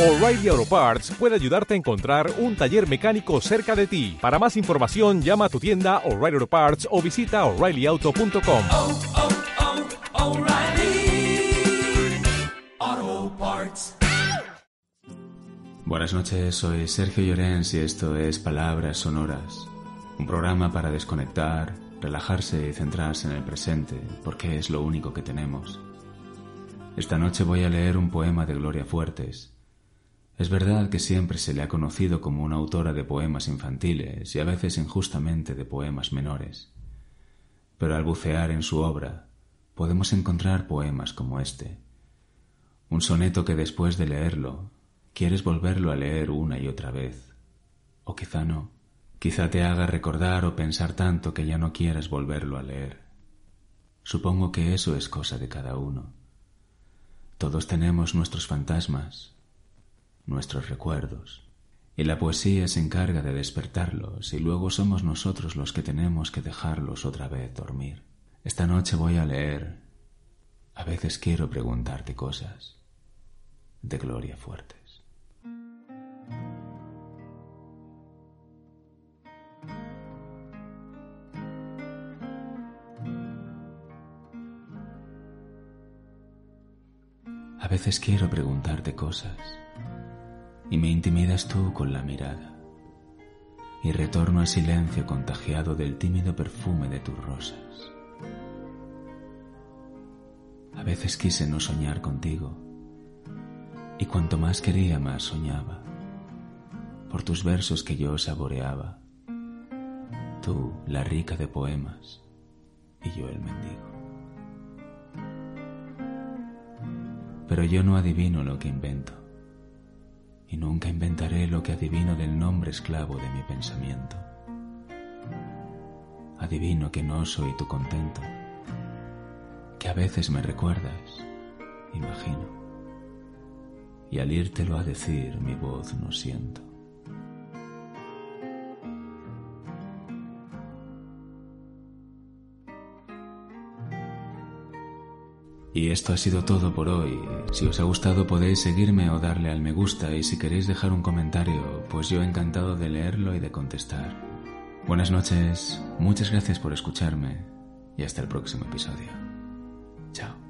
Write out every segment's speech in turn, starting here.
O'Reilly Auto Parts puede ayudarte a encontrar un taller mecánico cerca de ti. Para más información, llama a tu tienda O'Reilly Auto Parts o visita oreillyauto.com. oh, oh, Parts. Buenas noches, soy Sergio Llorens y esto es Palabras Sonoras, un programa para desconectar, relajarse y centrarse en el presente, porque es lo único que tenemos. Esta noche voy a leer un poema de Gloria Fuertes. Es verdad que siempre se le ha conocido como una autora de poemas infantiles y a veces injustamente de poemas menores. Pero al bucear en su obra podemos encontrar poemas como este. Un soneto que después de leerlo quieres volverlo a leer una y otra vez. O quizá no. Quizá te haga recordar o pensar tanto que ya no quieras volverlo a leer. Supongo que eso es cosa de cada uno. Todos tenemos nuestros fantasmas, nuestros recuerdos, y la poesía se encarga de despertarlos y luego somos nosotros los que tenemos que dejarlos otra vez dormir. Esta noche voy a leer A veces quiero preguntarte cosas de Gloria Fuertes. A veces quiero preguntarte cosas y me intimidas tú con la mirada y retorno al silencio contagiado del tímido perfume de tus rosas. A veces quise no soñar contigo y cuanto más quería más soñaba por tus versos que yo saboreaba, tú la rica de poemas y yo el mendigo. Pero yo no adivino lo que invento y nunca inventaré lo que adivino del nombre esclavo de mi pensamiento. Adivino que no soy tu contento, que a veces me recuerdas, imagino, y al írtelo a decir mi voz no siento. Y esto ha sido todo por hoy. Si os ha gustado podéis seguirme o darle al me gusta y si queréis dejar un comentario, pues yo encantado de leerlo y de contestar. Buenas noches, muchas gracias por escucharme y hasta el próximo episodio. Chao.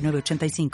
906985.